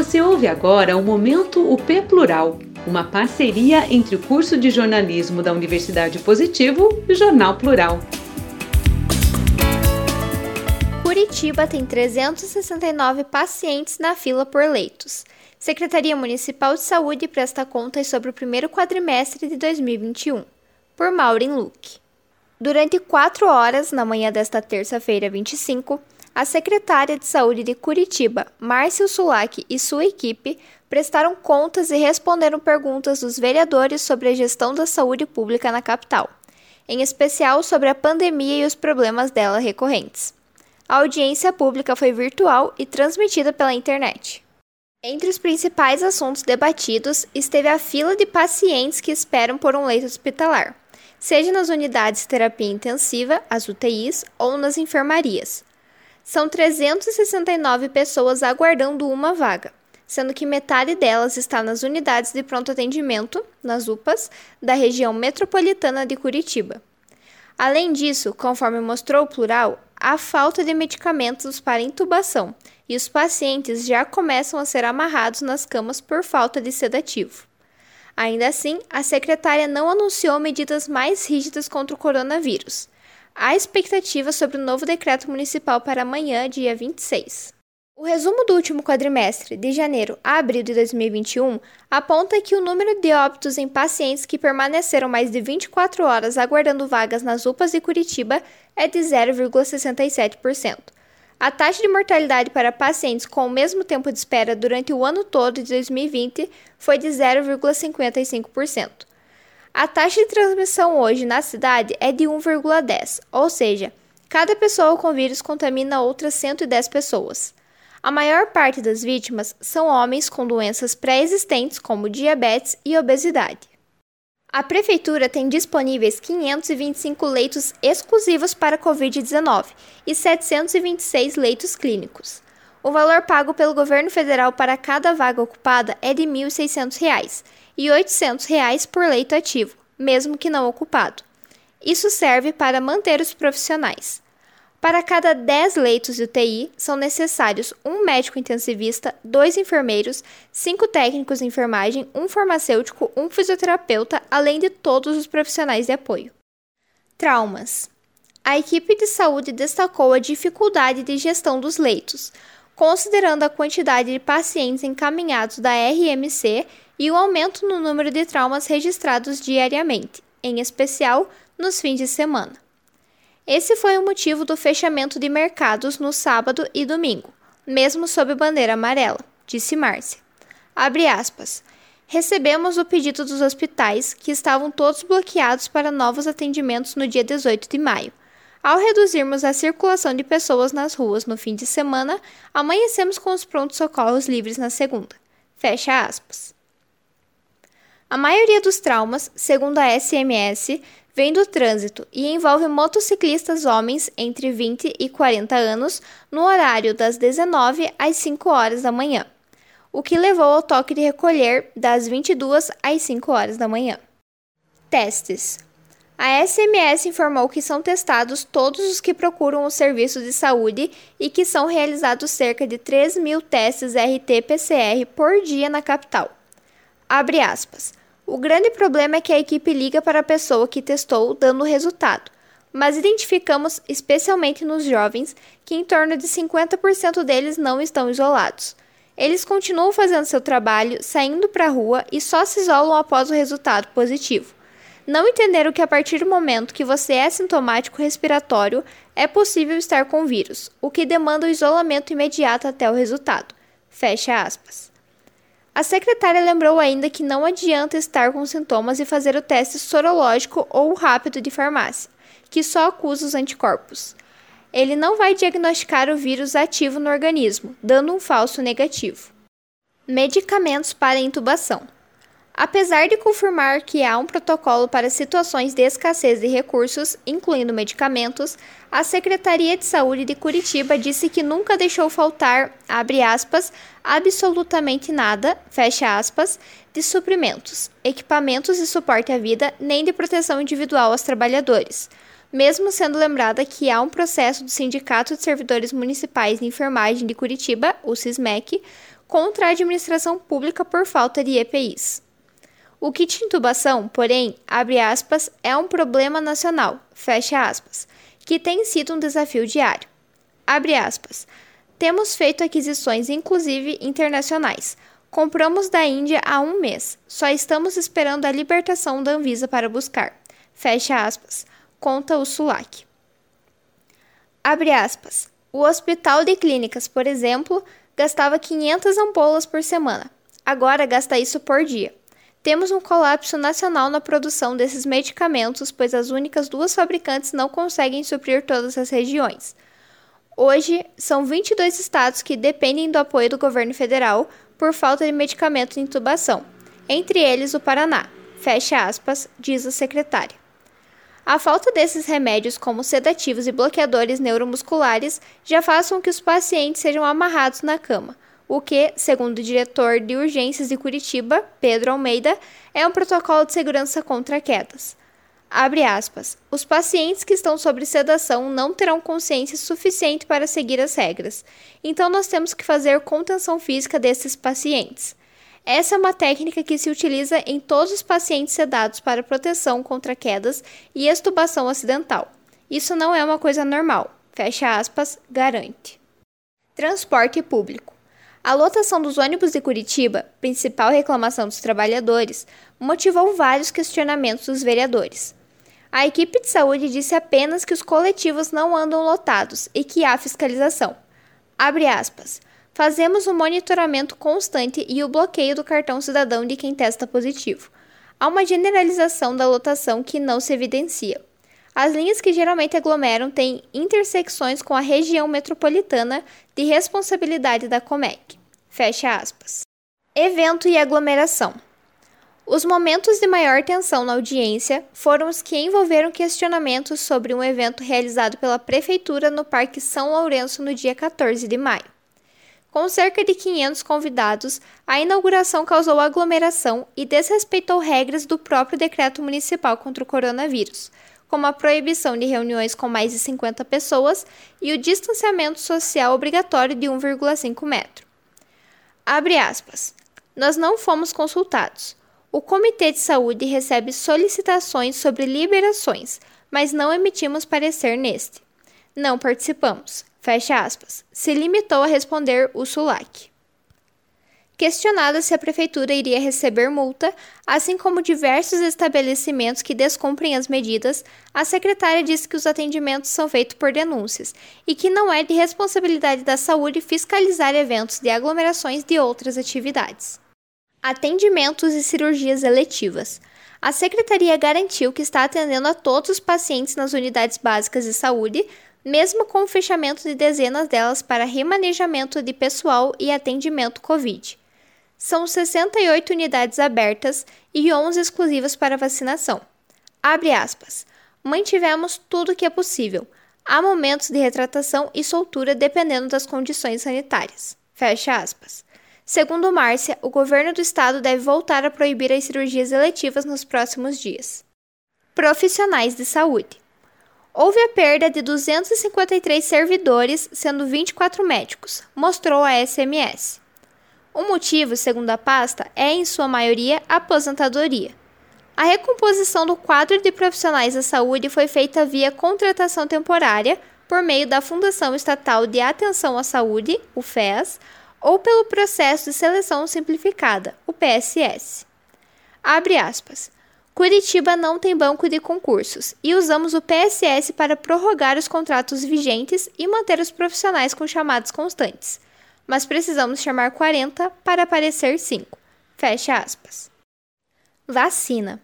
Você ouve agora o Momento UP Plural, uma parceria entre o curso de jornalismo da Universidade Positivo e o Jornal Plural. Curitiba tem 369 pacientes na fila por leitos. Secretaria Municipal de Saúde presta contas sobre o primeiro quadrimestre de 2021. Por Maureen Luke. Durante quatro horas, na manhã desta terça-feira 25, a secretária de Saúde de Curitiba, Márcia Sulac, e sua equipe prestaram contas e responderam perguntas dos vereadores sobre a gestão da saúde pública na capital, em especial sobre a pandemia e os problemas dela recorrentes. A audiência pública foi virtual e transmitida pela internet. Entre os principais assuntos debatidos esteve a fila de pacientes que esperam por um leito hospitalar, seja nas unidades de terapia intensiva, as UTIs, ou nas enfermarias. São 369 pessoas aguardando uma vaga, sendo que metade delas está nas unidades de pronto atendimento, nas UPAs, da região metropolitana de Curitiba. Além disso, conforme mostrou o plural, há falta de medicamentos para intubação e os pacientes já começam a ser amarrados nas camas por falta de sedativo. Ainda assim, a secretária não anunciou medidas mais rígidas contra o coronavírus. Há expectativa sobre o novo decreto municipal para amanhã, dia 26. O resumo do último quadrimestre, de janeiro a abril de 2021, aponta que o número de óbitos em pacientes que permaneceram mais de 24 horas aguardando vagas nas UPAs de Curitiba é de 0,67%. A taxa de mortalidade para pacientes com o mesmo tempo de espera durante o ano todo de 2020 foi de 0,55%. A taxa de transmissão hoje na cidade é de 1,10, ou seja, cada pessoa com vírus contamina outras 110 pessoas. A maior parte das vítimas são homens com doenças pré-existentes como diabetes e obesidade. A prefeitura tem disponíveis 525 leitos exclusivos para Covid-19 e 726 leitos clínicos. O valor pago pelo governo federal para cada vaga ocupada é de R$ 1.600 e R$ 800 por leito ativo, mesmo que não ocupado. Isso serve para manter os profissionais. Para cada 10 leitos de UTI, são necessários um médico intensivista, dois enfermeiros, cinco técnicos de enfermagem, um farmacêutico, um fisioterapeuta, além de todos os profissionais de apoio. Traumas. A equipe de saúde destacou a dificuldade de gestão dos leitos, considerando a quantidade de pacientes encaminhados da RMC e o aumento no número de traumas registrados diariamente, em especial nos fins de semana. Esse foi o motivo do fechamento de mercados no sábado e domingo, mesmo sob bandeira amarela, disse Márcia. Abre aspas. Recebemos o pedido dos hospitais, que estavam todos bloqueados para novos atendimentos no dia 18 de maio. Ao reduzirmos a circulação de pessoas nas ruas no fim de semana, amanhecemos com os prontos socorros livres na segunda. Fecha aspas. A maioria dos traumas, segundo a SMS, vem do trânsito e envolve motociclistas homens entre 20 e 40 anos no horário das 19 às 5 horas da manhã, o que levou ao toque de recolher das 22 às 5 horas da manhã. Testes. A SMS informou que são testados todos os que procuram o serviço de saúde e que são realizados cerca de 3 mil testes RT-PCR por dia na capital. Abre aspas. O grande problema é que a equipe liga para a pessoa que testou dando o resultado, mas identificamos, especialmente nos jovens, que em torno de 50% deles não estão isolados. Eles continuam fazendo seu trabalho, saindo para a rua e só se isolam após o resultado positivo. Não entenderam que a partir do momento que você é sintomático respiratório, é possível estar com vírus, o que demanda o isolamento imediato até o resultado. Fecha aspas. A secretária lembrou ainda que não adianta estar com sintomas e fazer o teste sorológico ou rápido de farmácia, que só acusa os anticorpos. Ele não vai diagnosticar o vírus ativo no organismo, dando um falso negativo. Medicamentos para intubação. Apesar de confirmar que há um protocolo para situações de escassez de recursos, incluindo medicamentos, a Secretaria de Saúde de Curitiba disse que nunca deixou faltar, aspas, absolutamente nada, aspas, de suprimentos, equipamentos de suporte à vida, nem de proteção individual aos trabalhadores. Mesmo sendo lembrada que há um processo do Sindicato de Servidores Municipais de Enfermagem de Curitiba, o SISMEC, contra a administração pública por falta de EPIs. O kit intubação, porém, abre aspas, é um problema nacional, fecha aspas, que tem sido um desafio diário. Abre aspas. Temos feito aquisições, inclusive internacionais. Compramos da Índia há um mês. Só estamos esperando a libertação da Anvisa para buscar. Fecha aspas. Conta o Sulac. Abre aspas. O Hospital de Clínicas, por exemplo, gastava 500 ampolas por semana. Agora gasta isso por dia. Temos um colapso nacional na produção desses medicamentos, pois as únicas duas fabricantes não conseguem suprir todas as regiões. Hoje, são 22 estados que dependem do apoio do governo federal por falta de medicamentos de intubação, entre eles o Paraná. Fecha aspas, diz a secretária. A falta desses remédios, como sedativos e bloqueadores neuromusculares, já faz com que os pacientes sejam amarrados na cama, o que, segundo o diretor de urgências de Curitiba, Pedro Almeida, é um protocolo de segurança contra quedas. Abre aspas. Os pacientes que estão sob sedação não terão consciência suficiente para seguir as regras, então nós temos que fazer contenção física desses pacientes. Essa é uma técnica que se utiliza em todos os pacientes sedados para proteção contra quedas e extubação acidental. Isso não é uma coisa normal. Fecha aspas, garante. Transporte público. A lotação dos ônibus de Curitiba, principal reclamação dos trabalhadores, motivou vários questionamentos dos vereadores. A equipe de saúde disse apenas que os coletivos não andam lotados e que há fiscalização. Abre aspas. Fazemos um monitoramento constante e o bloqueio do cartão cidadão de quem testa positivo. Há uma generalização da lotação que não se evidencia. As linhas que geralmente aglomeram têm intersecções com a região metropolitana de responsabilidade da Comec. Fecha aspas. Evento e aglomeração. Os momentos de maior tensão na audiência foram os que envolveram questionamentos sobre um evento realizado pela Prefeitura no Parque São Lourenço no dia 14 de maio. Com cerca de 500 convidados, a inauguração causou aglomeração e desrespeitou regras do próprio decreto municipal contra o coronavírus, como a proibição de reuniões com mais de 50 pessoas e o distanciamento social obrigatório de 1,5 metro. Abre aspas. Nós não fomos consultados. O Comitê de Saúde recebe solicitações sobre liberações, mas não emitimos parecer neste. Não participamos. Fecha aspas. Se limitou a responder o SULAC. Questionada se a prefeitura iria receber multa, assim como diversos estabelecimentos que descumprem as medidas, a secretária disse que os atendimentos são feitos por denúncias e que não é de responsabilidade da saúde fiscalizar eventos de aglomerações de outras atividades. Atendimentos e cirurgias eletivas. A secretaria garantiu que está atendendo a todos os pacientes nas unidades básicas de saúde, mesmo com o fechamento de dezenas delas para remanejamento de pessoal e atendimento Covid. São 68 unidades abertas e 11 exclusivas para vacinação. Abre aspas. Mantivemos tudo o que é possível. Há momentos de retratação e soltura dependendo das condições sanitárias. Fecha aspas. Segundo Márcia, o governo do estado deve voltar a proibir as cirurgias eletivas nos próximos dias. Profissionais de saúde. Houve a perda de 253 servidores, sendo 24 médicos, mostrou a SMS. O motivo, segundo a pasta, é, em sua maioria, aposentadoria. A recomposição do quadro de profissionais da saúde foi feita via contratação temporária por meio da Fundação Estatal de Atenção à Saúde, o FES, ou pelo processo de seleção simplificada, o PSS. Abre aspas. Curitiba não tem banco de concursos e usamos o PSS para prorrogar os contratos vigentes e manter os profissionais com chamadas constantes. Mas precisamos chamar 40 para aparecer 5. Fecha aspas. Vacina.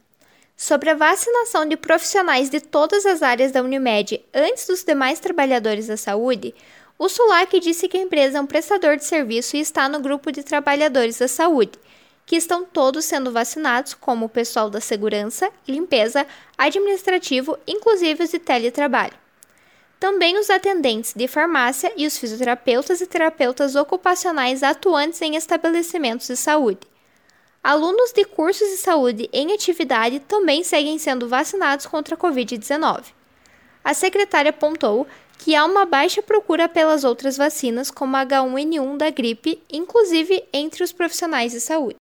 Sobre a vacinação de profissionais de todas as áreas da Unimed antes dos demais trabalhadores da saúde, o SULAC disse que a empresa é um prestador de serviço e está no grupo de trabalhadores da saúde que estão todos sendo vacinados, como o pessoal da segurança, limpeza, administrativo, inclusive os de teletrabalho. Também os atendentes de farmácia e os fisioterapeutas e terapeutas ocupacionais atuantes em estabelecimentos de saúde. Alunos de cursos de saúde em atividade também seguem sendo vacinados contra a Covid-19. A secretária apontou que há uma baixa procura pelas outras vacinas, como a H1N1 da gripe, inclusive entre os profissionais de saúde.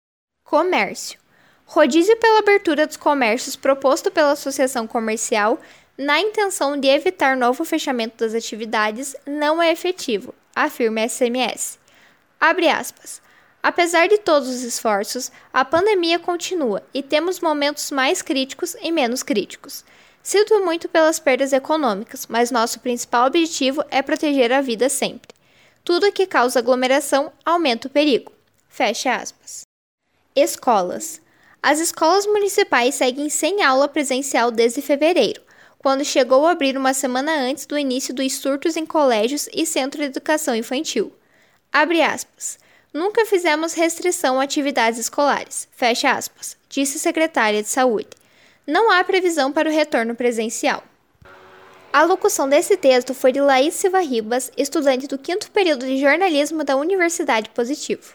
Comércio. Rodízio pela abertura dos comércios proposto pela Associação Comercial, na intenção de evitar novo fechamento das atividades, não é efetivo, afirma a SMS. Abre aspas. Apesar de todos os esforços, a pandemia continua e temos momentos mais críticos e menos críticos. Sinto muito pelas perdas econômicas, mas nosso principal objetivo é proteger a vida sempre. Tudo que causa aglomeração aumenta o perigo. Fecha aspas. Escolas. As escolas municipais seguem sem aula presencial desde fevereiro, quando chegou a abrir uma semana antes do início dos surtos em colégios e centro de educação infantil. Abre aspas. Nunca fizemos restrição a atividades escolares. Fecha aspas, disse a secretária de Saúde. Não há previsão para o retorno presencial. A locução desse texto foi de Laís Silva Ribas, estudante do quinto período de jornalismo da Universidade Positivo.